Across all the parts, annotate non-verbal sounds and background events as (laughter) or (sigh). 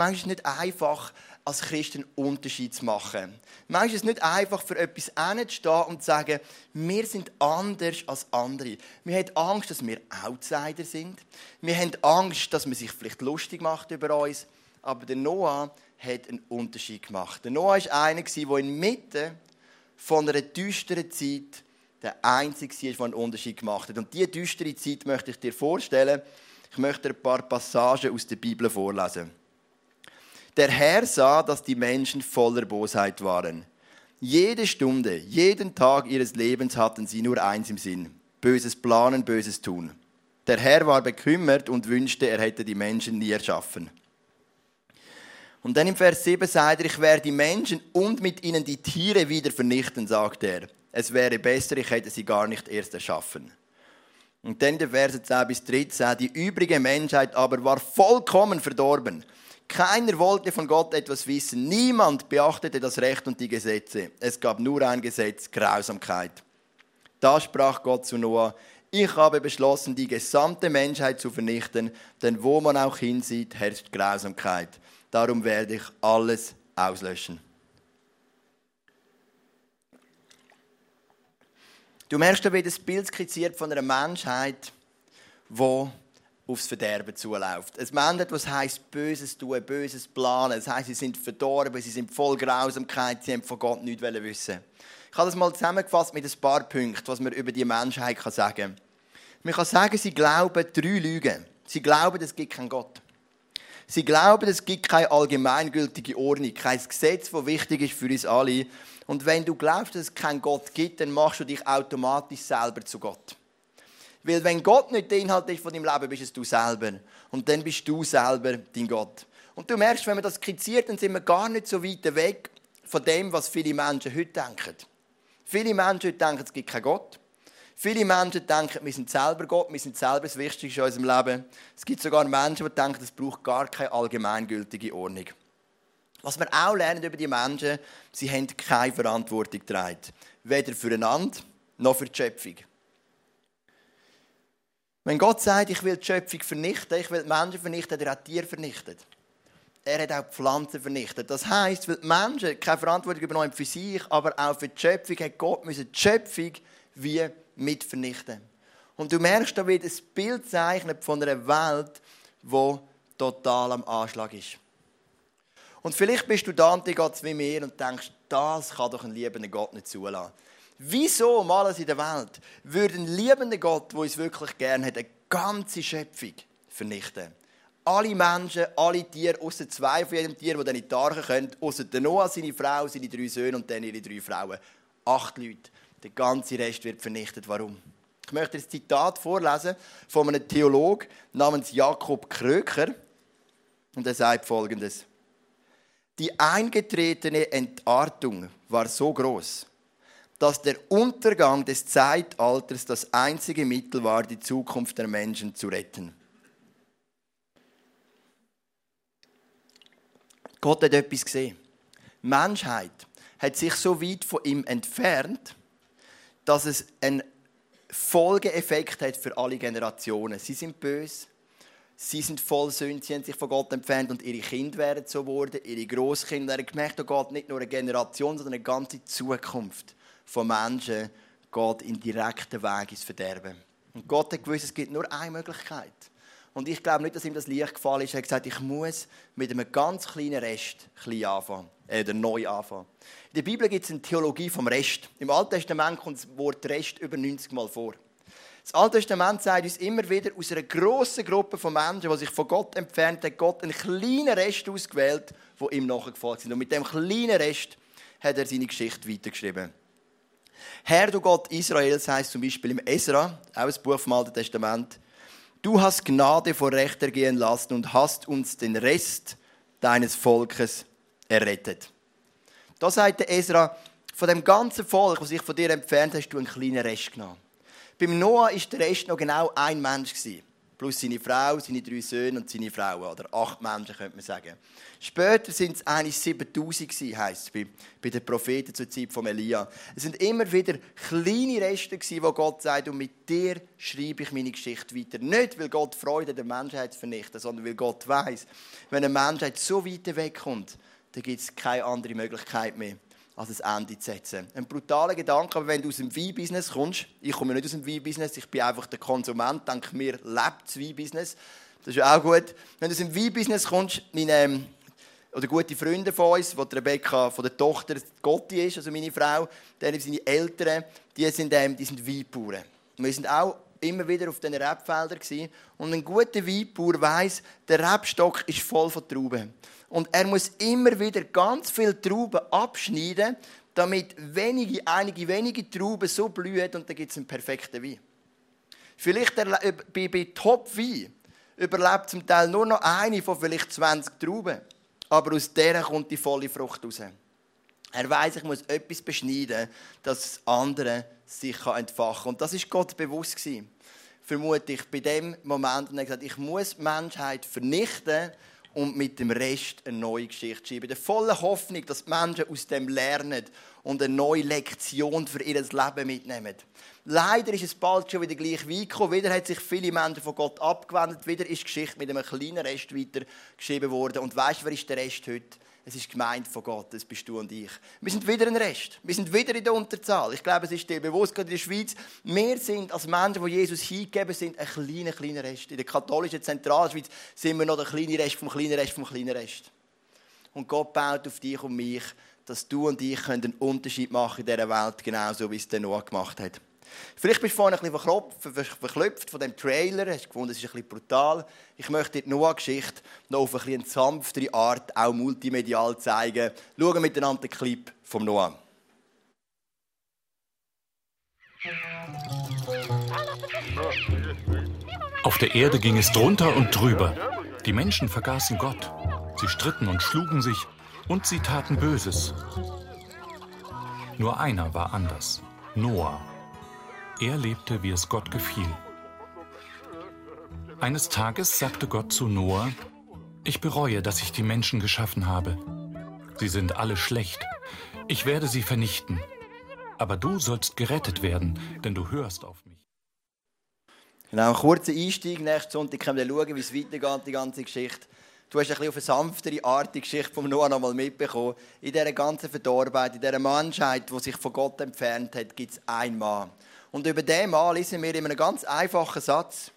Manchmal ist es nicht einfach, als Christen einen Unterschied zu machen. Manchmal ist es nicht einfach, für etwas hinzustehen und zu sagen, wir sind anders als andere. Wir haben Angst, dass wir Outsider sind. Wir haben Angst, dass man sich vielleicht lustig macht über uns. Aber der Noah hat einen Unterschied gemacht. Der Noah war einer, der inmitten von einer düsteren Zeit der Einzige war, der einen Unterschied gemacht hat. Und diese düstere Zeit möchte ich dir vorstellen. Ich möchte ein paar Passagen aus der Bibel vorlesen. Der Herr sah, dass die Menschen voller Bosheit waren. Jede Stunde, jeden Tag ihres Lebens hatten sie nur eins im Sinn. Böses planen, Böses tun. Der Herr war bekümmert und wünschte, er hätte die Menschen nie erschaffen. Und dann im Vers 7 sagt er, ich werde die Menschen und mit ihnen die Tiere wieder vernichten, sagt er. Es wäre besser, ich hätte sie gar nicht erst erschaffen. Und dann in den Versen 10 bis 13, die übrige Menschheit aber war vollkommen verdorben. Keiner wollte von Gott etwas wissen. Niemand beachtete das Recht und die Gesetze. Es gab nur ein Gesetz, Grausamkeit. Da sprach Gott zu Noah, ich habe beschlossen, die gesamte Menschheit zu vernichten, denn wo man auch hinsieht, herrscht Grausamkeit. Darum werde ich alles auslöschen. Du merkst wie das Bild skizziert von einer Menschheit, die aufs Verderben zuläuft. Es Mensch was heißt Böses tun, Böses planen. Das heißt, sie sind verdorben, sie sind voll Grausamkeit, sie haben von Gott nichts wissen. Ich habe das mal zusammengefasst mit ein paar Punkten, was man über die Menschheit sagen kann. Man kann sagen, sie glauben drei Lügen. Sie glauben, es gibt keinen Gott. Sie glauben, es gibt keine allgemeingültige Ordnung, kein Gesetz, das wichtig ist für uns alle. Und wenn du glaubst, dass es keinen Gott gibt, dann machst du dich automatisch selber zu Gott. Weil wenn Gott nicht der Inhalt ist von deinem Leben, bist es du selber. Und dann bist du selber dein Gott. Und du merkst, wenn man das skizziert, dann sind wir gar nicht so weit weg von dem, was viele Menschen heute denken. Viele Menschen heute denken, es gibt keinen Gott. Viele Menschen denken, wir sind selber Gott, wir sind selber das Wichtigste in unserem Leben. Es gibt sogar Menschen, die denken, es braucht gar keine allgemeingültige Ordnung. Was wir auch lernen über die Menschen, sie haben keine Verantwortung getragen. Weder füreinander noch für die Schöpfung. Wenn Gott sagt, ich will die Schöpfung vernichten, ich will die Menschen vernichten, hat er auch Tiere vernichtet. Er hat auch die Pflanzen vernichtet. Das heisst, weil die Menschen keine Verantwortung übernommen für sich, aber auch für die Schöpfung, hat Gott die Schöpfung wie mit vernichten. Und du merkst da wieder das Bild zeichnet von einer Welt, die total am Anschlag ist. Und vielleicht bist du da und dir wie mir und denkst, das kann doch ein liebender Gott nicht zulassen. Wieso um alles in der Welt würde ein liebender Gott, der uns wirklich gerne hat, eine ganze Schöpfung vernichten? Alle Menschen, alle Tiere, außer zwei von jedem Tier, die dann in die Arche können, außer Noah, seine Frau, seine drei Söhne und dann ihre drei Frauen. Acht Leute. Der ganze Rest wird vernichtet. Warum? Ich möchte ein Zitat vorlesen von einem Theologen namens Jakob Kröker. Und er sagt folgendes: Die eingetretene Entartung war so groß, dass der Untergang des Zeitalters das einzige Mittel war, die Zukunft der Menschen zu retten. Gott hat etwas gesehen. Die Menschheit hat sich so weit von ihm entfernt, dass es einen Folgeeffekt hat für alle Generationen. Sie sind böse, sie sind voll Sünde, sie haben sich von Gott entfernt und ihre Kinder werden so geworden, ihre Großkinder. Er gemerkt, da geht nicht nur eine Generation, sondern eine ganze Zukunft von Menschen geht in direkten Weg ins Verderben. Und Gott hat gewusst, es gibt nur eine Möglichkeit. Und ich glaube nicht, dass ihm das Licht gefallen ist. Er hat gesagt, ich muss mit einem ganz kleinen Rest klein anfangen, äh, neu anfangen. In der Bibel gibt es eine Theologie vom Rest. Im Alten Testament kommt das Wort Rest über 90 Mal vor. Das Alte Testament sagt uns immer wieder, aus einer grossen Gruppe von Menschen, die sich von Gott entfernt hat Gott einen kleinen Rest ausgewählt, der ihm nachgefolgt sind. Und mit dem kleinen Rest hat er seine Geschichte weitergeschrieben. Herr, du Gott Israels, heißt zum Beispiel im Esra, auch ein Buch vom Alten Testament, du hast Gnade vor Recht ergehen lassen und hast uns den Rest deines Volkes errettet. Da sagt der Esra, von dem ganzen Volk, das sich von dir entfernt hast, du einen kleinen Rest genommen. Beim Noah war der Rest noch genau ein Mensch. Plus seine Frau, seine drei Söhne und seine Frau. Oder acht Menschen, könnte man sagen. Später sind es eigentlich 7000 gewesen, heisst es bei, bei den Propheten zur Zeit von Elia. Es sind immer wieder kleine Reste gewesen, wo Gott sagt, und mit dir schreibe ich meine Geschichte weiter. Nicht, weil Gott Freude der Menschheit vernichtet, sondern weil Gott weiß, wenn eine Menschheit so weit wegkommt, dann gibt es keine andere Möglichkeit mehr als ein Ende zu setzen. Ein brutaler Gedanke, aber wenn du aus dem Weinbusiness kommst, ich komme nicht aus dem Weinbusiness, ich bin einfach der Konsument, denke mir, lebt das Weinbusiness. Das ist ja auch gut. Wenn du aus dem Weinbusiness kommst, meine, ähm, oder gute Freunde von uns, wo die Rebecca von der Tochter Gotti ist, also meine Frau, dann seine Eltern, die sind, ähm, die sind Weinbauern. Wir sind auch immer wieder auf diesen Rebfeldern Und ein guter Weinbauer weiss, der Rebstock ist voll von Trauben. Und er muss immer wieder ganz viele Trauben abschneiden, damit wenige, einige wenige Trauben so blühen und dann gibt es einen perfekten Wein. Vielleicht bei, bei Top-Wein überlebt zum Teil nur noch eine von vielleicht 20 Trauben. Aber aus der kommt die volle Frucht raus. Er weiß, ich muss etwas beschneiden, dass das andere sich entfachen kann. Und das ist Gott bewusst gewesen. Vermute ich bei dem Moment, und er gesagt, ich muss die Menschheit vernichten, und mit dem Rest eine neue Geschichte schreiben. Der volle Hoffnung, dass die Menschen aus dem lernen und eine neue Lektion für ihr Leben mitnehmen. Leider ist es bald schon wieder gleich weit gekommen. Wieder hat sich viele Menschen von Gott abgewendet. Wieder ist die Geschichte mit einem kleinen Rest weitergeschrieben worden. Und weißt du, wer ist der Rest heute? Es ist gemeint von Gott, das bist du und ich. Wir sind wieder ein Rest. Wir sind wieder in der Unterzahl. Ich glaube, es ist dir bewusst, gerade in der Schweiz, wir sind als Menschen, die Jesus hingegeben sind, ein kleiner, kleiner Rest. In der katholischen Zentralschweiz sind wir noch der kleine Rest vom kleinen Rest vom kleinen Rest. Und Gott baut auf dich und mich, dass du und ich einen Unterschied machen in dieser Welt, genauso wie es der Noah gemacht hat. Vielleicht bist du vorhin ein bisschen verklopft von dem Trailer, hast gefunden, es ist ein bisschen brutal. Ich möchte dir nur eine Geschichte noch auf eine etwas sanftere Art, auch multimedial zeigen. Schauen miteinander den Clip vom Noah. Auf der Erde ging es drunter und drüber. Die Menschen vergaßen Gott. Sie stritten und schlugen sich und sie taten Böses. Nur einer war anders. Noah. Er lebte, wie es Gott gefiel. Eines Tages sagte Gott zu Noah, ich bereue, dass ich die Menschen geschaffen habe. Sie sind alle schlecht. Ich werde sie vernichten. Aber du sollst gerettet werden, denn du hörst auf mich. Genau, ein kurzer Einstieg. Nächsten Sonntag können wir schauen, wie es weitergeht, die ganze Geschichte. Du hast ein bisschen auf eine sanftere Art die Geschichte von Noah noch mal mitbekommen. In dieser ganzen Verdorbenheit, in dieser Menschheit, die sich von Gott entfernt hat, gibt es einen Mann. Und über den Mann lesen wir in einem ganz einfachen Satz.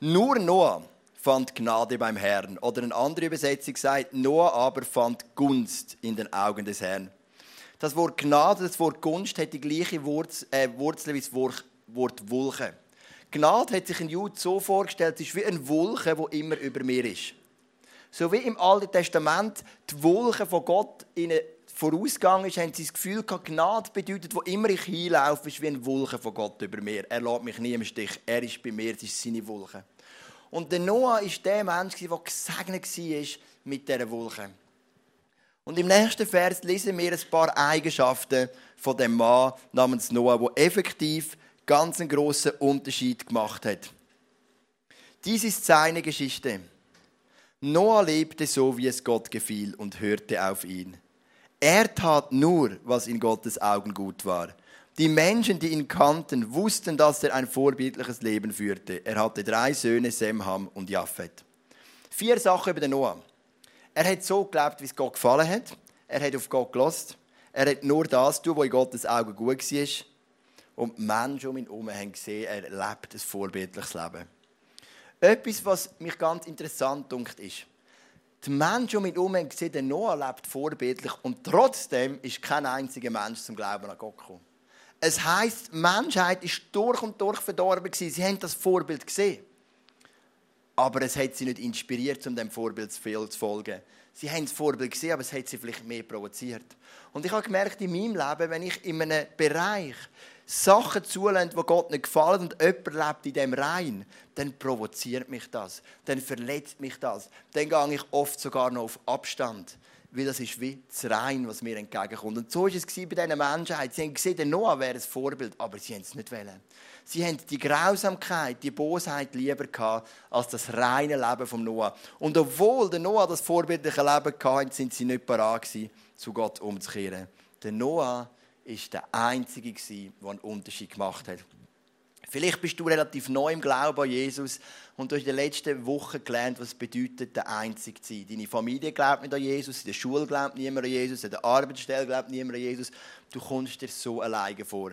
Nur Noah fand Gnade beim Herrn. Oder eine andere Übersetzung sagt, Noah aber fand Gunst in den Augen des Herrn. Das Wort Gnade, das Wort Gunst hat die gleiche Wurzel, äh, Wurzel wie das Wort, Wort Wulche. Gnade hat sich ein Jude so vorgestellt, es ist wie ein Wulche, wo immer über mir ist. So wie im Alten Testament die Wulche von Gott ihnen vorausgegangen ist, haben sie das Gefühl gehabt, Gnade bedeutet, wo immer ich hinlaufe, ist wie ein Wolke von Gott über mir. Er lässt mich nie im Stich. Er ist bei mir, es ist seine Wolke. Und der Noah war der Mensch, der gesegnet war mit dieser Wolke. Und im nächsten Vers lesen wir ein paar Eigenschaften von dem Mann namens Noah, der effektiv ganz einen grossen Unterschied gemacht hat. Dies ist seine Geschichte. Noah lebte so, wie es Gott gefiel und hörte auf ihn. Er tat nur, was in Gottes Augen gut war. Die Menschen, die ihn kannten, wussten, dass er ein vorbildliches Leben führte. Er hatte drei Söhne, Semham und Japhet. Vier Sachen über den Noah. Er hat so gelebt, wie es Gott gefallen hat. Er hat auf Gott gelost. Er hat nur das tun, was in Gottes Augen gut war. Und die Menschen um ihn herum haben gesehen, er lebt ein vorbildliches Leben. Etwas, was mich ganz interessant dunkt, ist, die Menschen um ihn herum haben gesehen, der Noah lebt vorbildlich und trotzdem ist kein einziger Mensch zum Glauben an Gott gekommen. Es heisst, die Menschheit ist durch und durch verdorben gewesen. Sie haben das Vorbild gesehen. Aber es hat sie nicht inspiriert, um dem Vorbild zu folgen. Sie haben das Vorbild gesehen, aber es hat sie vielleicht mehr provoziert. Und ich habe gemerkt in meinem Leben, wenn ich in einem Bereich Sachen zulässt, die Gott nicht gefallen und jemand lebt in dem Rein, dann provoziert mich das, dann verletzt mich das. Dann gehe ich oft sogar noch auf Abstand, weil das ist wie das Rein, was mir entgegenkommt. Und so war es bei diesen Menschheit. Sie haben gesehen, der Noah wäre ein Vorbild, aber sie haben es nicht wollen. Sie haben die Grausamkeit, die Bosheit lieber gehabt, als das reine Leben vom Noah. Und obwohl der Noah das vorbildliche Leben hatte, sind sie nicht bereit zu Gott umzukehren. Der Noah ist der Einzige, der einen Unterschied gemacht hat. Vielleicht bist du relativ neu im Glauben an Jesus und du hast in den letzten Wochen gelernt, was es bedeutet, der Einzige zu sein. Deine Familie glaubt nicht an Jesus, in der Schule glaubt niemand an Jesus, in der Arbeitsstelle glaubt niemand an Jesus. Du kommst dir so alleine vor.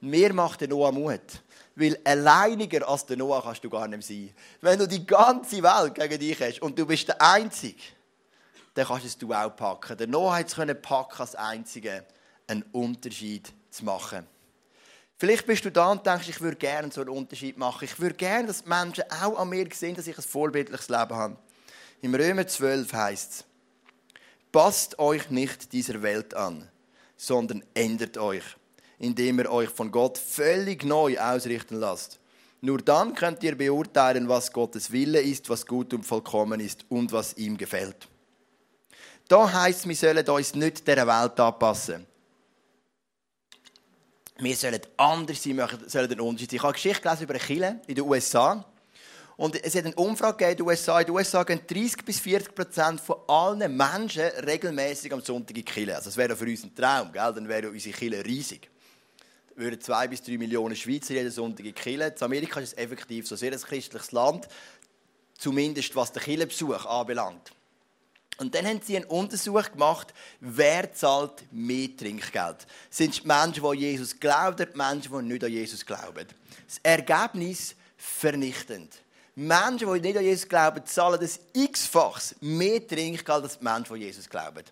Mir macht der Noah Mut. Weil alleiniger als der Noah kannst du gar nicht sein. Wenn du die ganze Welt gegen dich hast und du bist der Einzige, dann kannst du es auch packen. Der Noah hat es packen als Einziger einen Unterschied zu machen. Vielleicht bist du da und denkst, ich würde gerne so einen Unterschied machen. Ich würde gerne, dass die Menschen auch an mir sehen, dass ich ein vorbildliches Leben habe. Im Römer 12 heißt es, passt euch nicht dieser Welt an, sondern ändert euch, indem ihr euch von Gott völlig neu ausrichten lasst. Nur dann könnt ihr beurteilen, was Gottes Wille ist, was gut und vollkommen ist und was ihm gefällt. Da heißt, wir sollen uns nicht der Welt anpassen wir sollen anders sein, wir sollen einen Unterschied sein. Ich habe eine Geschichte gelesen über eine Kille in den USA. Und es hat eine Umfrage in den USA. In den USA gehen 30 bis 40 Prozent von allen Menschen regelmäßig am Sonntag in die Kille. Also das wäre für uns ein Traum, gell? dann wäre unsere Kille riesig. Würden zwei bis drei Millionen Schweizer jeden Sonntag in die Kille. In Amerika ist es effektiv so, sehr ein christliches Land, zumindest was den Killenbesuch anbelangt. Und dann haben sie einen Untersuch gemacht, wer zahlt mehr Trinkgeld. Sind es Menschen, die Jesus glauben, oder Menschen, die nicht an Jesus glauben? Das Ergebnis vernichtend. Menschen, die nicht an Jesus glauben, zahlen das x-fachs mehr Trinkgeld als Menschen, die Jesus glauben.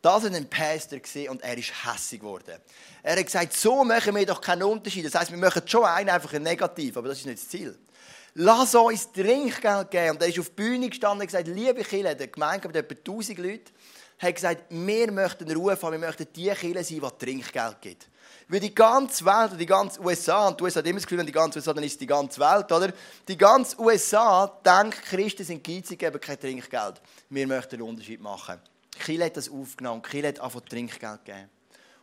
Das war ein Pastor und er ist hässig geworden. Er hat gesagt, so machen wir doch keinen Unterschied. Das heißt, wir machen schon einen einfach ein Negativ, aber das ist nicht das Ziel lass uns Trinkgeld geben. Und er ist auf die Bühne gestanden und gesagt, liebe Kinder, der Gemeinde mit etwa 1000 Leuten, hat gesagt, wir möchten Ruhe haben, wir möchten die Kinder sein, die Trinkgeld gibt. Weil die ganze Welt, die ganze USA, und du hast immer das Gefühl, wenn die ganze USA, dann ist die ganze Welt, oder? Die ganze USA denkt, Christen sind geizig, geben kein Trinkgeld. Wir möchten einen Unterschied machen. Kiel hat das aufgenommen, Kiel hat einfach Trinkgeld gegeben.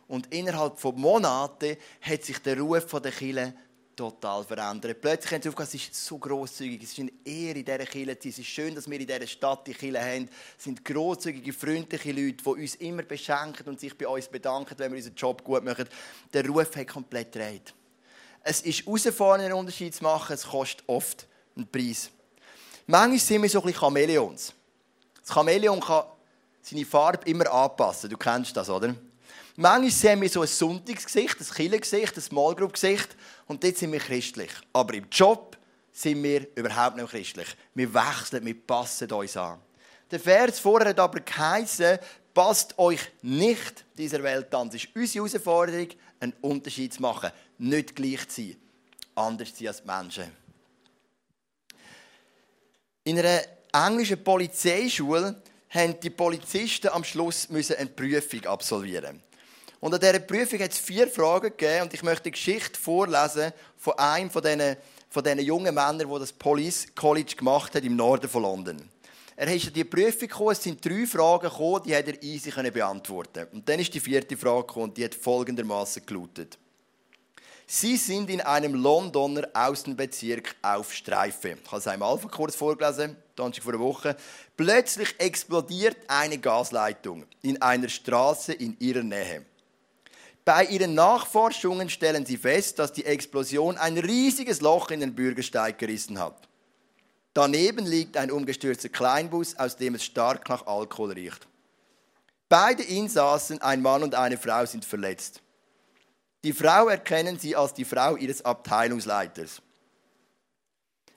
Und innerhalb von Monaten hat sich der Ruf der Kirche total verändern. Plötzlich haben sie aufgehört, es ist so grosszügig, es ist eine Ehre in dieser Kirche Es ist schön, dass wir in dieser Stadt die Kirche haben. Es sind grosszügige, freundliche Leute, die uns immer beschenken und sich bei uns bedanken, wenn wir unseren Job gut machen. Der Ruf hat komplett gedreht. Es ist herausfordernd, einen Unterschied zu machen. Es kostet oft einen Preis. Manchmal sind wir so ein bisschen Chamäleons. Das Chamäleon kann seine Farbe immer anpassen. Du kennst das, oder? Manchmal sehen wir so ein Sonntagsgesicht, ein Killengesicht, ein Small Group Gesicht und dort sind wir christlich. Aber im Job sind wir überhaupt nicht christlich. Wir wechseln, wir passen uns an. Der Vers vorher hat aber geheißen, passt euch nicht dieser Welt an. Es ist unsere Herausforderung, einen Unterschied zu machen. Nicht gleich zu sein. Anders zu sein als Menschen. In einer englischen Polizeischule mussten die Polizisten am Schluss eine Prüfung absolvieren. Und an dieser Prüfung hat es vier Fragen gegeben und ich möchte die Geschichte vorlesen von einem von diesen, von diesen jungen Männern, der das Police College gemacht hat im Norden von London. Er ist an die Prüfung gekommen, es sind drei Fragen gekommen, die hat er easy beantworten Und dann ist die vierte Frage gekommen, die hat folgendermaßen gelautet. Sie sind in einem Londoner Außenbezirk auf Streife. Ich habe es einmal kurz vorgelesen, Donnerstag vor einer Woche. Plötzlich explodiert eine Gasleitung in einer Straße in ihrer Nähe. Bei ihren Nachforschungen stellen sie fest, dass die Explosion ein riesiges Loch in den Bürgersteig gerissen hat. Daneben liegt ein umgestürzter Kleinbus, aus dem es stark nach Alkohol riecht. Beide Insassen, ein Mann und eine Frau, sind verletzt. Die Frau erkennen sie als die Frau ihres Abteilungsleiters.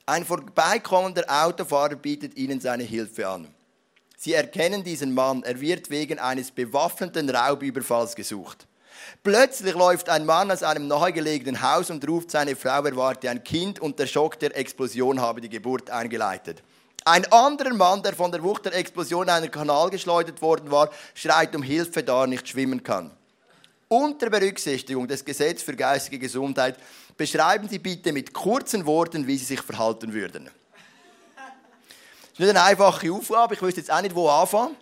Ein vorbeikommender Autofahrer bietet ihnen seine Hilfe an. Sie erkennen diesen Mann, er wird wegen eines bewaffneten Raubüberfalls gesucht. Plötzlich läuft ein Mann aus einem nahegelegenen Haus und ruft seine Frau, erwarte ein Kind und der Schock der Explosion habe die Geburt eingeleitet. Ein anderer Mann, der von der Wucht der Explosion in einen Kanal geschleudert worden war, schreit um Hilfe, da er nicht schwimmen kann. Unter Berücksichtigung des Gesetzes für geistige Gesundheit beschreiben Sie bitte mit kurzen Worten, wie Sie sich verhalten würden. Das ist nicht eine einfache Aufgabe, ich wüsste jetzt auch nicht, wo anfangen.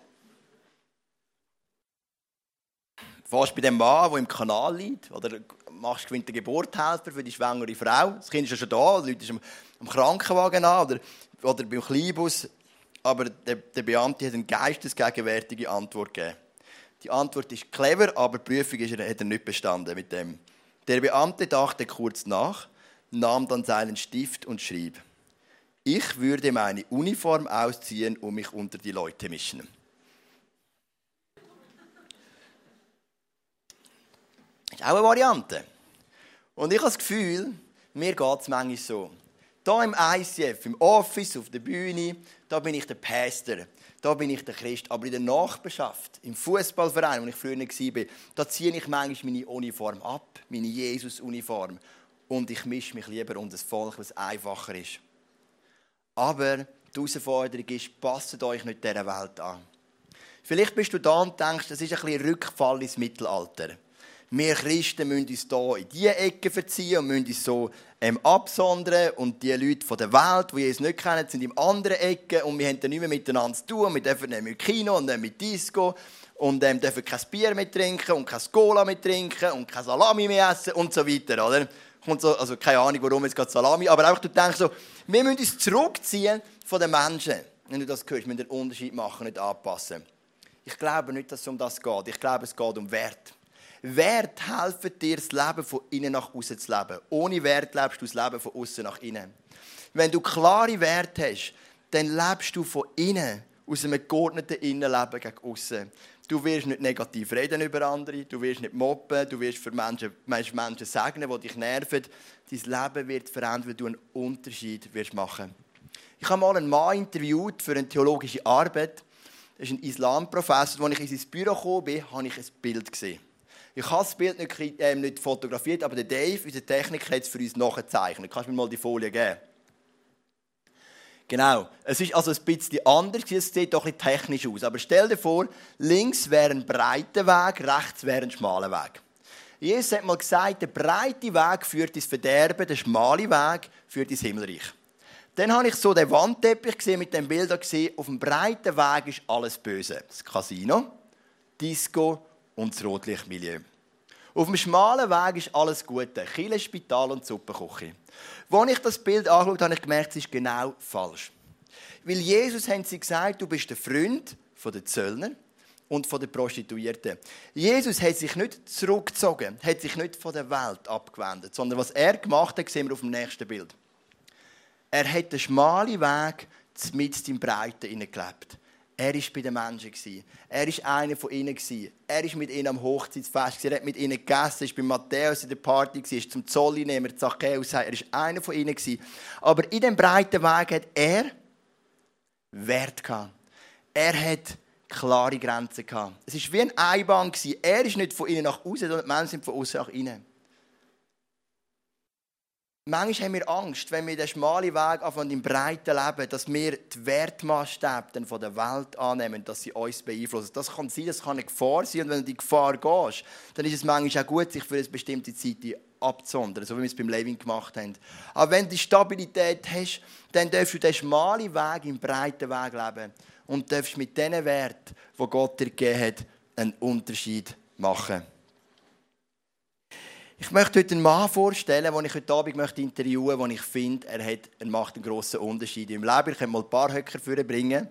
Fast bei dem Mann, der im Kanal liegt, oder machst du den Geburthelfer für die schwangere Frau. Das Kind ist ja schon da, die Leute sind am Krankenwagen an oder, oder beim Kleinbus. Aber der, der Beamte hat eine geistesgegenwärtige Antwort gegeben. Die Antwort ist clever, aber die Prüfung ist, hat er nicht bestanden mit dem. Der Beamte dachte kurz nach, nahm dann seinen Stift und schrieb: Ich würde meine Uniform ausziehen und mich unter die Leute mischen. Ist auch eine Variante. Und ich habe das Gefühl, mir geht es manchmal so. Hier im ICF, im Office, auf der Bühne, da bin ich der Pastor, da bin ich der Christ. Aber in der Nachbarschaft, im Fußballverein, wo ich früher war, da ziehe ich manchmal meine Uniform ab, meine Jesus-Uniform. Und ich mische mich lieber unter das Volk, was einfacher ist. Aber die Herausforderung ist, passt euch nicht dieser Welt an. Vielleicht bist du da und denkst, das ist ein bisschen Rückfall ins Mittelalter wir Christen müssen uns hier in diese Ecke verziehen und müssen uns so ähm, absondern und die Leute von der Welt, die Jesus nicht kennen, sind in anderen Ecken und wir haben dann nicht mehr miteinander zu tun. Wir dürfen nicht mit Kino und nicht mit Disco und ähm, dürfen kein Bier mehr trinken und kein Cola mehr trinken und kein Salami mehr essen und so weiter, oder? Kommt so, also keine Ahnung, warum jetzt gerade Salami, aber einfach du denkst so, wir müssen uns zurückziehen von den Menschen. Wenn du das hörst, wir müssen den Unterschied machen, nicht anpassen. Ich glaube nicht, dass es um das geht. Ich glaube, es geht um Wert. Wert helfen dir, das Leben von innen nach außen zu leben. Ohne Wert lebst du das Leben von außen nach innen. Wenn du klare Werte hast, dann lebst du von innen, aus einem geordneten Innenleben gegen außen. Du wirst nicht negativ reden über andere, du wirst nicht mobben, du wirst für Menschen, Menschen segnen, die dich nerven. Dein Leben wird verändern, weil du einen Unterschied wirst machen Ich habe mal einen Mann interviewt für eine theologische Arbeit. Das ist ein Islamprofessor. Als ich in sein Büro bin, habe ich ein Bild gesehen. Ich habe das Bild nicht, äh, nicht fotografiert, aber der Dave, unser Techniker, hat es für uns nachgezeichnet. Kannst du mir mal die Folie geben? Genau. Es ist also ein bisschen anders, es sieht doch bisschen technisch aus. Aber stell dir vor, links wäre ein breiter Weg, rechts wäre ein schmaler Weg. Jesus hat mal gesagt, der breite Weg führt ins Verderben, der schmale Weg führt ins Himmelreich. Dann habe ich so den Wandteppich gesehen, mit den Bildern gesehen, auf dem breiten Weg ist alles böse. Das Casino, Disco, und das Rotlichtmilieu. Auf dem schmalen Weg ist alles Gute. Kille, Spital und Suppenküche. Als ich das Bild angeschaut habe, ich gemerkt, es ist genau falsch. Weil Jesus haben sie gesagt, du bist der Freund der Zöllner und der Prostituierten. Jesus hat sich nicht zurückgezogen, hat sich nicht von der Welt abgewendet, sondern was er gemacht hat, sehen wir auf dem nächsten Bild. Er hat den schmalen Weg mit im Breiten gelebt. Er war bei den Menschen. Er war einer von ihnen. Er war mit ihnen am Hochzeitsfest. Er hat mit ihnen gegessen. Er war bei Matthäus in der Party. Er war zum Zollinnehmer, Zacchaeus. Er war einer von ihnen. Aber in diesem breiten Weg hat er Wert gehabt. Er hat klare Grenzen gehabt. Es war wie ein Einbahn. Er ist nicht von innen nach außen, sondern die Menschen sind von außen nach innen. Manchmal haben wir Angst, wenn wir den schmalen Weg von dem breiten Leben, dass wir die Wertmaßstäbe von der Welt annehmen, dass sie uns beeinflussen. Das kann sein, das kann eine Gefahr sein. Und wenn du in die Gefahr gehst, dann ist es manchmal auch gut, sich für eine bestimmte Zeit abzusondern, so wie wir es beim Levin gemacht haben. Aber wenn du die Stabilität hast, dann darfst du den schmalen Weg im breiten Weg leben und darfst mit diesen Werten, die Gott dir gegeben hat, einen Unterschied machen. Ich möchte heute einen Mann vorstellen, den ich heute Abend möchte interviewen möchte, ich finde, er, hat, er macht einen grossen Unterschied im Leben. Ich kann mal ein paar Höcker bringen.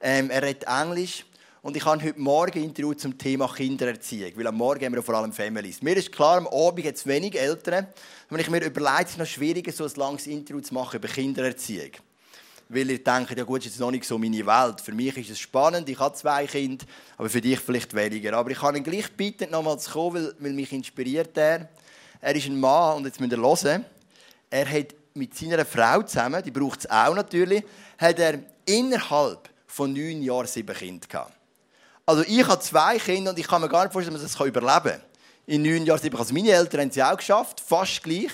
Ähm, er redet Englisch. Und ich habe heute Morgen ein Interview zum Thema Kindererziehung, weil am Morgen haben wir vor allem Families. Mir ist klar, am Abend gibt es wenig Eltern. Wenn ich mir überlege, ist es noch schwieriger, so ein langes Interview zu machen über Kindererziehung. Weil ihr denkt, ja gut, ist jetzt noch nicht so meine Welt. Für mich ist es spannend, ich habe zwei Kinder, aber für dich vielleicht weniger. Aber ich kann ihn gleich bitten, nochmal zu kommen, weil, weil mich inspiriert er. Er ist ein Mann, und jetzt müsst ihr hören, er hat mit seiner Frau zusammen, die braucht es auch natürlich, hat er innerhalb von neun Jahren sieben Kinder gehabt. Also ich habe zwei Kinder und ich kann mir gar nicht vorstellen, dass man das überleben kann. In neun Jahren sieben. Also meine Eltern haben es auch geschafft, fast gleich.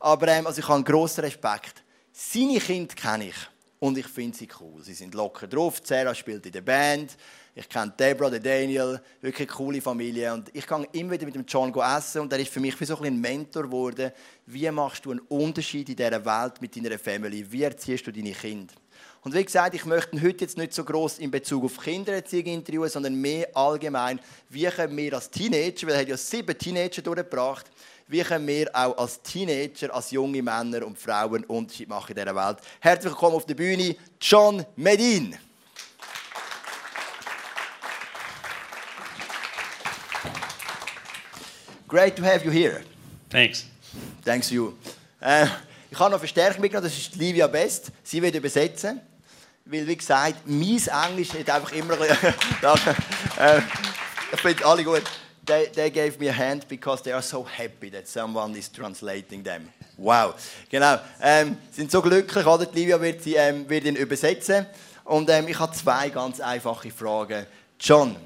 Aber ähm, also ich habe einen grossen Respekt. Seine Kinder kenne ich und ich finde sie cool. Sie sind locker drauf. Sarah spielt in der Band Ich kenne Deborah, Daniel, wirklich eine coole Familie. Und ich gehe immer wieder mit dem John essen und er ist für mich wie so ein, Mentor geworden. Wie machst du einen Unterschied in dieser Welt mit deiner Family? Wie erziehst du deine Kinder? Und wie gesagt, ich möchte heute jetzt nicht so groß in Bezug auf Kindererziehung interviewen, sondern mehr allgemein, wie können wir als Teenager, weil er hat ja sieben Teenager durchgebracht, wie können wir auch als Teenager, als junge Männer und Frauen einen Unterschied machen in dieser Welt. Herzlich willkommen auf der Bühne, John Medin. Great to have you here. Thanks. Thanks you. Äh, ich habe noch Verstärkung mitgenommen, das ist Livia Best. Sie wird übersetzen. Weil, wie gesagt, mein Englisch hat einfach immer ein bisschen... (laughs) Äh, ich finde alle gut. They, they gave me a hand because they are so happy that someone is translating them. Wow. Genau. Ähm, sind so glücklich, oder? Die Livia wird, sie, ähm, wird ihn übersetzen. Und ähm, ich habe zwei ganz einfache Fragen. John,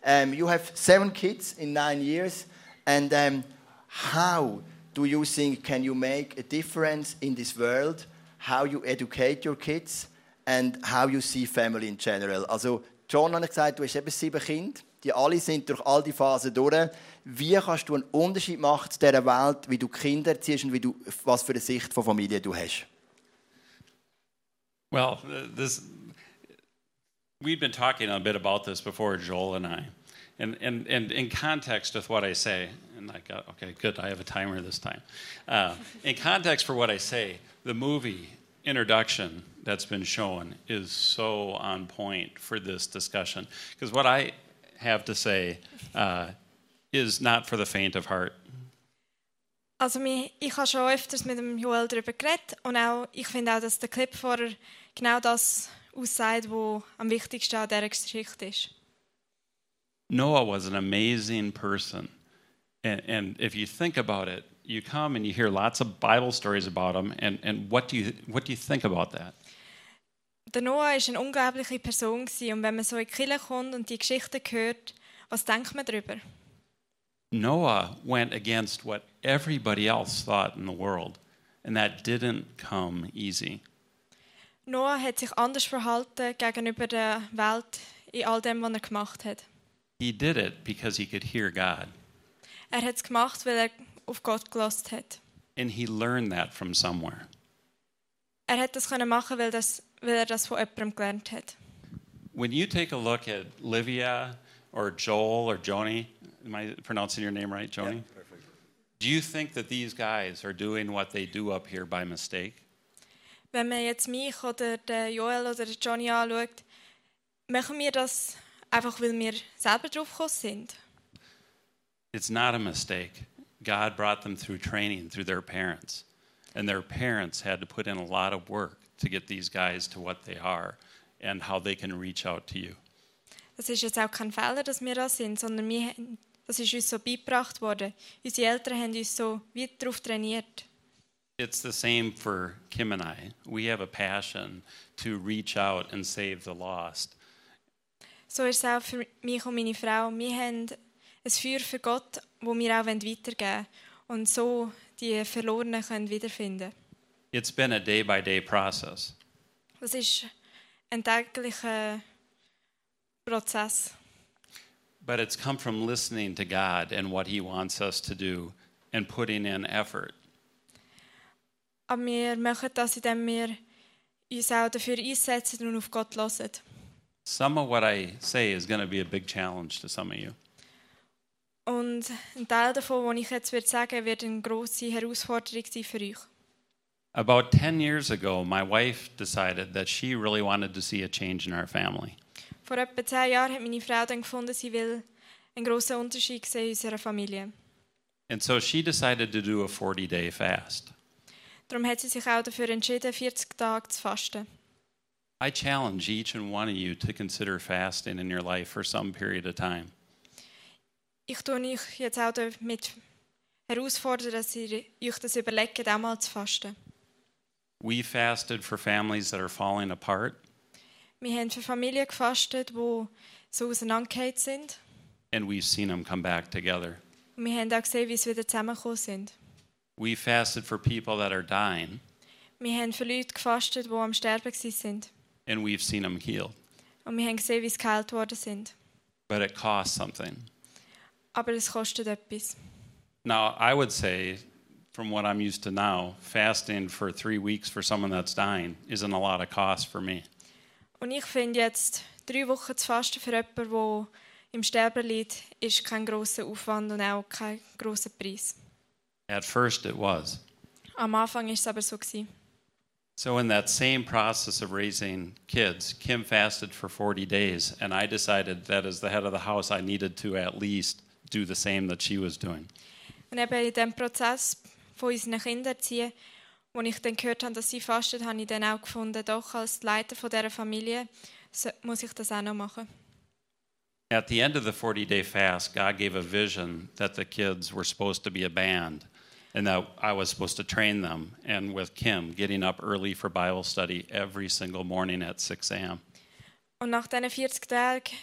um, you have seven kids in nine years. And um, how do you think can you make a difference in this world? How you educate your kids and how you see family in general? Also John hat gesagt, du hast eben sieben Kinder, die alle sind durch all die Phasen durch. Wie kannst du einen Unterschied machen zu dieser Welt, wie du Kinder erziehst und wie du, was für eine Sicht von Familie du hast? Well, this we've been talking a bit about this before, Joel and I. And, and, and in context with what I say, and I got, okay, good, I have a timer this time. Uh, in context for what I say, the movie introduction that's been shown is so on point for this discussion. Because what I have to say uh, is not for the faint of heart. Also ich habe schon öfters mit dem Joel darüber geredet und auch, ich finde auch, dass der Clip vorher genau das aussagt, was am wichtigsten an dieser Geschichte ist. Noah was an amazing person. And, and if you think about it, you come and you hear lots of Bible stories about him, and, and what, do you, what do you think about that? Der Noah war eine unglaubliche Person und wenn man so in die Kirche kommt und die Geschichten hört, was denkt man darüber? Noah went against what everybody else thought in the world, and that didn't come easy. Noah hat sich anders verhalten gegenüber der Welt in all dem, was er gemacht hat. He did it because he could hear God. Er hat es gemacht, weil er auf Gott gelost hat. And he learned that from somewhere. Er hat das können machen, weil, das, weil er das von jemandem gelernt hat. When you take a look at Livia or Joel or Joni, am I pronouncing your name right, Joni? Yeah, perfect. Do you think that these guys are doing what they do up here by mistake? Wenn man jetzt mich oder Joel oder Johnny anschaut, machen wir das einfach weil wir selber drauf gekommen sind. It's not a mistake. God brought them through training through their parents. And their parents had to put in a lot of work to get these guys to what they are and how they can reach out to you. Das ist jetzt auch kein Fehler, dass wir das sind, sondern wir, das ist uns so beigebracht worden. Unsere Eltern haben uns so weit darauf trainiert. It's the same for Kim and I. We have a passion to reach out and save the lost. So ist es auch für mich und meine Frau. Wir haben ein Feuer für Gott, wo wir auch weitergeben wollen und so die Verlorenen können wiederfinden. It's been a day by day process. Das ist ein täglicher Prozess. But it's come from listening to God and what He wants us to do and putting in effort. Aber wir machen das, indem wir uns auch dafür einsetzen und auf Gott hören. Some of what I say is going to be a big challenge to some of you. Und ein Teil davon, was ich jetzt würde sagen, wird eine große Herausforderung sein für euch. About 10 years ago, my wife decided that she really wanted to see a change in our family. Vor etwa 10 Jahren hat meine Frau dann gefunden, sie will einen großen Unterschied sehen in unserer Familie. And so she decided to do a 40-day fast. Darum hat sie sich auch dafür entschieden, 40 Tage zu fasten. I challenge each and one of you to consider fasting in your life for some period of time. Ich tue euch jetzt auch damit herausfordern, dass ihr euch das überlegt, auch mal zu fasten. We fasted for families that are falling apart. Wir haben für Familien gefastet, die so auseinandergefallen sind. And we've seen them come back together. Und wir haben auch gesehen, wie sie wieder zusammengekommen sind. We fasted for people that are dying. Wir haben für Leute gefastet, die am Sterben sind and we've seen them healed. Und wir haben gesehen, wie sie geheilt worden sind. but it costs something. Aber es kostet etwas. Now, I would say, from what I'm used to now, fasting for three weeks for someone that's dying isn't a lot of cost for me. Und ich finde jetzt, drei Wochen zu fasten für jemanden, der im Sterben liegt, ist kein grosser Aufwand und auch kein grosser Preis. At first, it was. Am Anfang war es aber so. Gewesen. So, in that same process of raising kids, Kim fasted for 40 days, and I decided that as the head of the house, I needed to at least do the same that she was doing. Und eben in diesem Prozess von unseren Kindern ziehen, wo ich dann gehört habe, dass sie fastet, habe ich dann auch gefunden, doch als Leiter von dieser Familie muss ich das auch noch machen. At the end of the 40 day fast, God gave a vision that the kids were supposed to be a band and that I was supposed to train them. And with Kim, getting up early for Bible study every single morning at 6 a.m. Und nach diesen 40 Tagen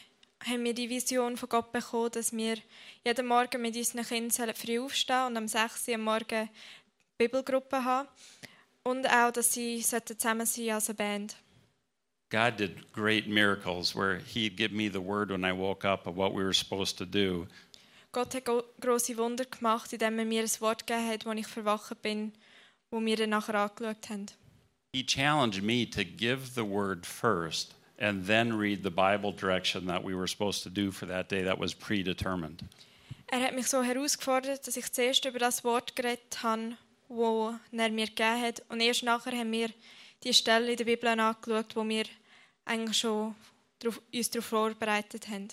haben wir die Vision von Gott bekommen, dass wir jeden Morgen mit unseren Kindern früh aufstehen und am 6 Uhr am Morgen Bibelgruppe haben. Und auch, dass sie zusammen sein als eine Band. God did great miracles where He'd give me the word when I woke up of what we were supposed to do. Gott hat grosse Wunder gemacht, indem er mir ein Wort gegeben hat, als ich verwacht bin, wo wir dann nachher angeschaut haben. He challenged me to give the word first and then read the Bible direction that we were supposed to do for that day that was predetermined. Er hat mich so herausgefordert, dass ich zuerst über das Wort geredet habe, wo er mir gegeben hat. Und erst nachher haben wir die Stelle in der Bibel angeschaut, wo wir eigentlich schon uns darauf vorbereitet haben.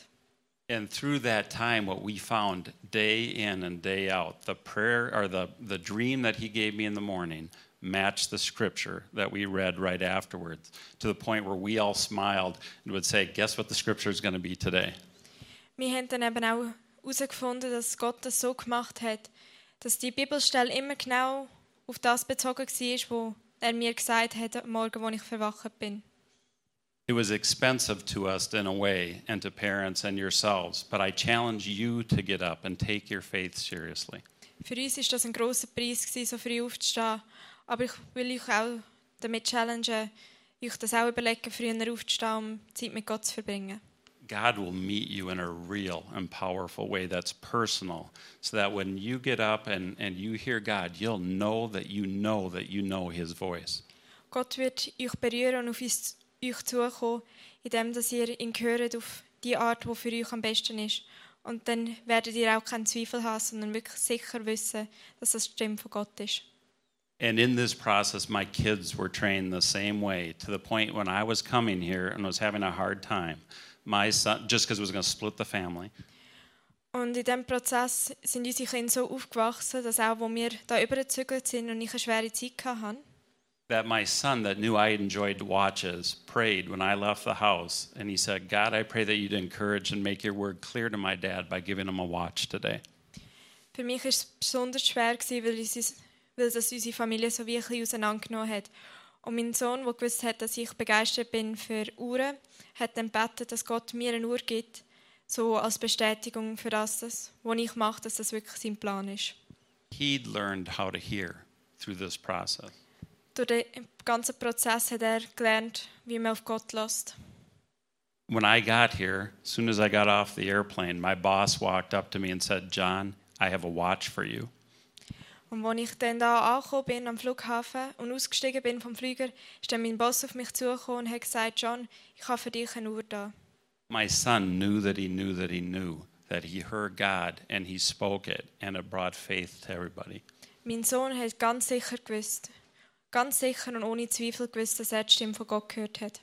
And through that time, what we found day in and day out, the prayer or the, the dream that he gave me in the morning matched the scripture that we read right afterwards to the point where we all smiled and would say, Guess what the scripture is going to be today? Wir haben dann eben auch herausgefunden, dass Gott das so gemacht hat, dass die Bibelstelle immer genau auf das bezogen war, wo er mir gesagt hat, Morgen, wo ich verwacht bin. It was expensive to us in a way, and to parents and yourselves, but I challenge you to get up and take your faith seriously. Für uns war das ein grosser Preis, gewesen, so früh aufzustehen. Aber ich will euch auch damit challengen, euch das auch überlegen, früher aufzustehen, um Zeit mit Gott zu verbringen. God will meet you in a real and powerful way that's personal, so that when you get up and, and you hear God, you'll know that you know that you know His voice. Gott wird euch berühren und auf uns, euch zukommen, indem dass ihr ihn hört auf die Art, die für euch am besten ist. Und dann werdet ihr auch keinen Zweifel haben, sondern wirklich sicher wissen, dass das die Stimme von Gott ist. And in this process, my kids were trained the same way to the point when I was coming here and was having a hard time. My son, just because it was going to split the family, Und in diesem Prozess sind unsere Kinder so aufgewachsen, dass auch, wo wir da übergezügelt sind und ich eine schwere Zeit hatte, that my son that knew I enjoyed watches prayed when I left the house. And he said, God, I pray that you'd encourage and make your word clear to my dad by giving him a watch today. Für mich war es besonders schwer, gewesen, weil, es, weil das unsere Familie so wie ein bisschen auseinandergenommen hat. Und mein Sohn, der gewusst hat, dass ich begeistert bin für Uhren, hat dann gebetet, dass Gott mir eine Uhr gibt, so als Bestätigung für das, das, was ich mache, dass das wirklich sein Plan ist. He'd learned how to hear through this process. Durch den ganzen Prozess hat er gelernt, wie man auf Gott lässt. When I got here, as soon as I got off the airplane, my boss walked up to me and said, John, I have a watch for you. Und als ich dann da angekommen bin am Flughafen und ausgestiegen bin vom Flüger, ist dann mein Boss auf mich zugekommen und hat gesagt, John, ich habe für dich eine Uhr da. My son knew that he knew that he knew that he heard God and he spoke it, and it brought faith to everybody. Mein Sohn hat ganz sicher gewusst, ganz sicher und ohne Zweifel gewusst, dass er die Stimme von Gott gehört hat.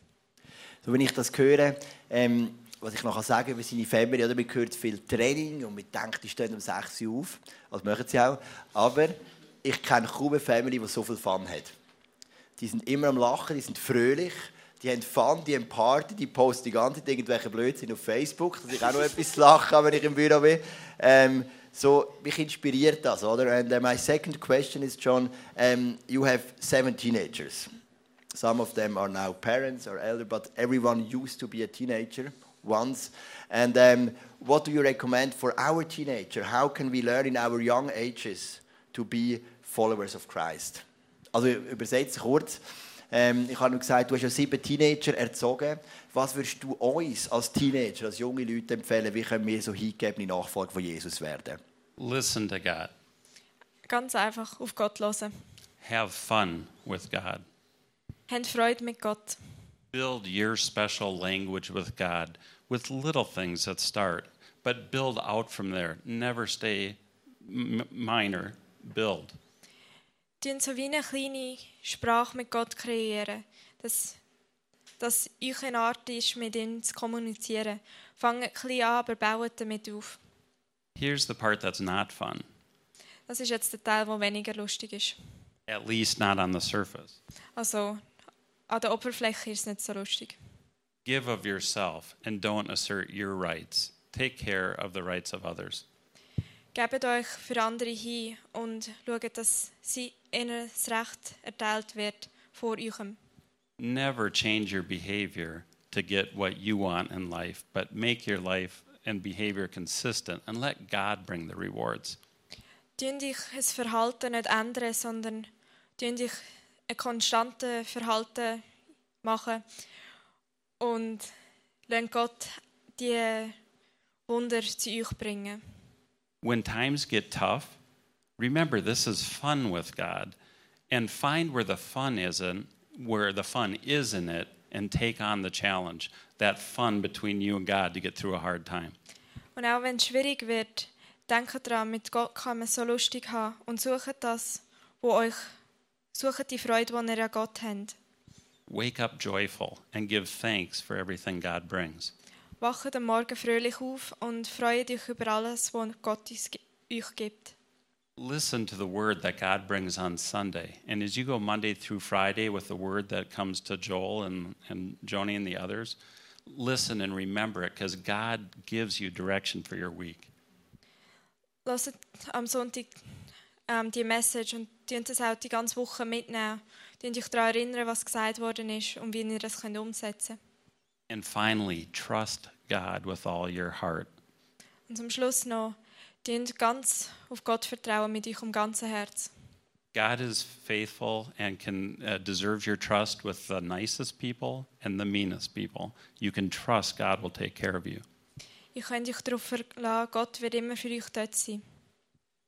So, wenn ich das höre, ähm, was ich noch sagen kann, über seine Family, oder, man hört viel Training und man denkt, die stehen um 6 Uhr auf, das machen sie auch, aber ich kenne kaum eine Family, die so viel Fun hat. Die sind immer am Lachen, die sind fröhlich, die haben Fun, die haben Party, die posten die ganze Zeit irgendwelche Blödsinn auf Facebook, dass ich auch noch etwas habe, wenn ich im Büro bin. Ähm, so, mich inspiriert das, oder? And uh, my second question is, John, um, you have seven teenagers. Some of them are now parents or elder, but everyone used to be a teenager once. And um, what do you recommend for our teenager? How can we learn in our young ages to be followers of Christ? Also übersetzt kurz. Ähm, ich habe nur gesagt, du hast ja sieben Teenager erzogen. Was würdest du uns als Teenager, als junge Leute empfehlen, wie können wir so hingegebene Nachfolger von Jesus werden? Listen to God. Ganz einfach auf Gott hören. Have fun with God. Habt Freude mit Gott. Build your special language with God with little things that start, but build out from there. Never stay minor. Build. Tun so wie eine kleine Sprache mit Gott kreieren, dass, dass euch eine Art ist, mit ihm zu kommunizieren. Fangt klein an, aber baut damit auf. Here's the part that's not fun, Das ist jetzt der Teil, der weniger lustig ist. at least not on the surface. Also, an der Oberfläche ist es nicht so lustig. Give of yourself and don't assert your rights. Take care of the rights of others. Gebt euch für andere hin und schaut, dass sie ihnen das Recht erteilt wird vor eurem. Never change your behavior to get what you want in life, but make your life and behavior consistent and let God bring the rewards. Tun dich das Verhalten nicht ändern, sondern tun dich ein konstantes Verhalten machen und lasst Gott die Wunder zu euch bringen. When times get tough, remember this is fun with God and find where the fun is in where the fun is in it and take on the challenge. That fun between you and God to get through a hard time. Und auch wenn es schwierig wird, denkt daran, mit Gott kann man so lustig haben und sucht das, wo euch, sucht die Freude, die ihr an Gott habt. Wake up joyful and give thanks for everything God brings. Wacht am Morgen fröhlich auf und freut euch über alles, was Gott euch gibt. Listen to the word that God brings on Sunday. And as you go Monday through Friday with the word that comes to Joel and, and Joni and the others, listen and remember it because God gives you direction for your week. Lasst am Sonntag ähm, die Message und tun das auch die ganze Woche mitnehmen. Tun euch daran erinnern, was gesagt worden ist und wie ihr das könnt umsetzen könnt. And finally, trust God with all your heart. Und zum Schluss noch, tun ganz auf Gott vertrauen mit eurem ganzen Herz. God is faithful and can uh, deserves your trust with the nicest people and the meanest people. You can trust God will take care of you. Ihr könnt euch darauf verlassen, Gott wird immer für euch dort sein.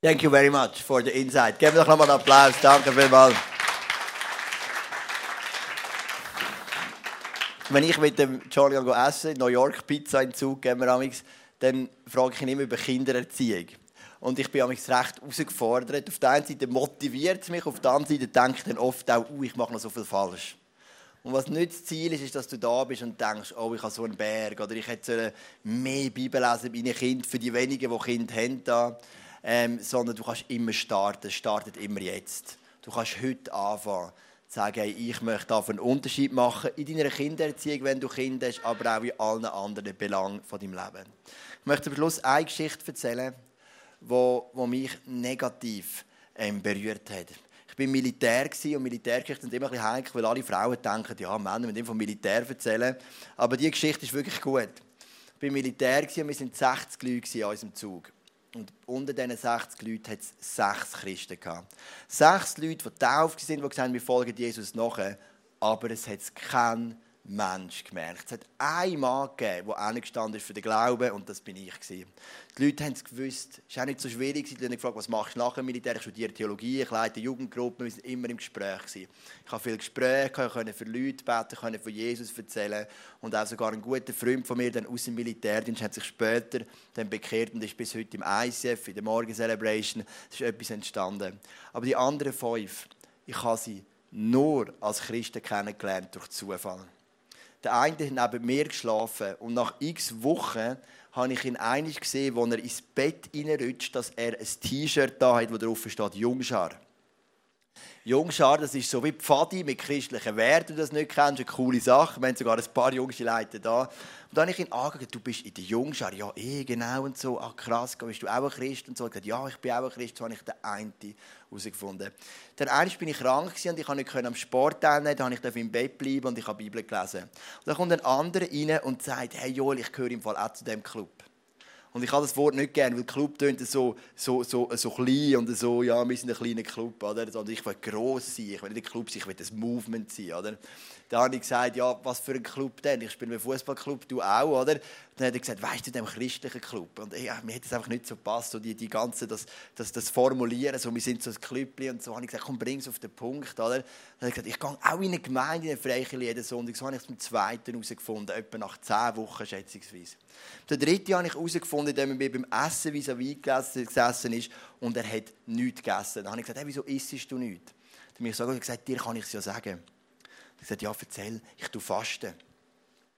Thank you very much for the insight. Geben wir doch nochmal einen Applaus. Danke Wenn ich mit dem Johnny gehe essen, New York Pizza den Zug gehen wir amigs, dann frage ich ihn immer über Kindererziehung. Und ich bin amigs recht herausgefordert. Auf der einen Seite motiviert es mich, auf der anderen Seite denke ich dann oft auch, uh, ich mache noch so viel falsch. Und was nicht das Ziel ist, ist, dass du da bist und denkst, oh, ich habe so einen Berg oder ich hätte mehr Bibel lesen bei Kindern, für die wenigen, die Kinder haben. Da. Ähm, sondern du kannst immer starten. Es startet immer jetzt. Du kannst heute anfangen sagen, hey, ich möchte da einen Unterschied machen in deiner Kindererziehung, wenn du Kinder hast, aber auch in allen anderen Belangen von deinem Leben. Ich möchte am Schluss eine Geschichte erzählen, wo, wo mich negativ ähm, berührt hat. Ich war Militär und Militärgeschichten sind immer ein bisschen heikel, weil alle Frauen denken, ja, Männer müssen vom Militär erzählen. Aber diese Geschichte ist wirklich gut. Ich war Militär und wir waren 60 Leute in unserem Zug. Und unter diesen 60 Leuten hat es sechs Christen gehabt. Sechs Leute, die getauft sind, die gesagt haben, wir folgen Jesus nachher. Aber es hat keinen Mensch gemerkt. Es hat einen Mann gegeben, der angestanden ist für den Glauben, und das bin ich. Gewesen. Die Leute haben es gewusst. Es war auch nicht so schwierig. Sie haben gefragt, was machst du nach dem Militär? Ich studiere Theologie, ich leite Jugendgruppen, wir waren immer im Gespräch. Gewesen. Ich habe viele Gespräche, konnte für Leute beten, konnte von Jesus erzählen. Und auch sogar ein guter Freund von mir, dann aus dem Militärdienst, hat sich später dann bekehrt und ist bis heute im ICF, in der Morgen Celebration. Es ist etwas entstanden. Aber die anderen fünf, ich habe sie nur als Christen kennengelernt durch Zufall. Der eine hat neben mir geschlafen und nach x Wochen habe ich ihn einig gesehen, wo er ins Bett reinrutscht, dass er ein T-Shirt da hat, wo drauf steht Jungschar. Jungschar, das ist so wie Pfadi mit christlichen Werten, das nicht kennst, eine coole Sache. Wir haben sogar ein paar junge Leute da. Und dann habe ich ihn angeschaut, du bist in der Jungschar. Ja, eh, genau und so. Ah, krass, bist du auch ein Christ? Und so. Ich gesagt, ja, ich bin auch ein Christ. So habe ich den einen herausgefunden. Dann eines bin ich krank und ich konnte nicht am Sport teilnehmen. Dann durfte ich im Bett bleiben und ich habe Bibel gelesen. Und dann kommt ein anderer rein und sagt, hey Joel, ich gehöre im Fall auch zu diesem Club. Und ich habe das Wort nicht gerne, weil Club tönt so, so, so, so klein und so, ja, wir sind ein kleiner Club, oder? Also ich will gross sein, ich will nicht ein Club sein, ich will ein Movement sein, oder? Dann habe ich gesagt, ja, was für ein Club denn? Ich spiele im Fußballclub, du auch, oder? Dann hat er gesagt, weißt du, in dem christlichen Club? Und ja, mir hat es einfach nicht so gepasst, so die, die ganze, das, das, das Formulieren, so, wir sind so ein Clubli und so. Habe ich gesagt, komm, bring es auf den Punkt, oder? Dann hat er gesagt, ich gehe auch in eine Gemeinde, in eine Freikirche jeden Sonntag. So habe ich es zum zweiten herausgefunden, etwa nach zehn Wochen schätzungsweise. Der dritte habe ich herausgefunden, indem er beim Essen vis-à-vis gesessen ist und er hat nichts gegessen. Dann habe ich gesagt, hey, wieso isst du nichts? Dann habe ich gesagt, dir kann ich es ja sagen. Er hat gesagt, ja, erzähl, ich tue Fasten.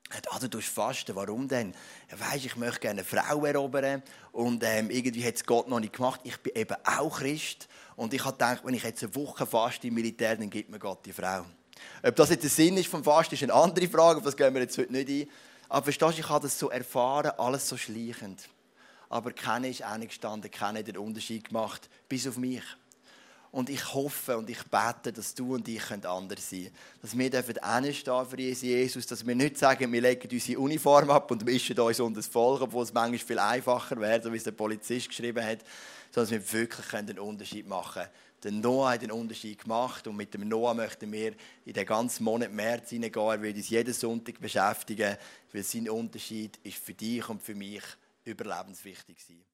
Hat, ah, du tust Fasten, warum denn? Er weiss, ich möchte gerne eine Frau erobern und ähm, irgendwie hat es Gott noch nicht gemacht. Ich bin eben auch Christ und ich habe gedacht, wenn ich jetzt eine Woche faste im Militär, dann gibt mir Gott die Frau. Ob das jetzt der Sinn ist vom Fasten, ist eine andere Frage, auf das gehen wir jetzt heute nicht ein. Aber verstehst du, ich habe das so erfahren, alles so schleichend. Aber keiner ist eingestanden, keiner hat den Unterschied gemacht, bis auf mich. Und ich hoffe und ich bete, dass du und ich anders sein können. Dass wir dürfen für Jesus, dass wir nicht sagen, wir legen unsere Uniform ab und mischen uns unter das Volk, obwohl es manchmal viel einfacher wäre, so wie es der Polizist geschrieben hat, sondern dass wir wirklich einen Unterschied machen können. Der Noah hat einen Unterschied gemacht und mit dem Noah möchten wir in den ganzen Monat März hineingehen. Er wird uns jeden Sonntag beschäftigen, weil sein Unterschied ist für dich und für mich überlebenswichtig sein.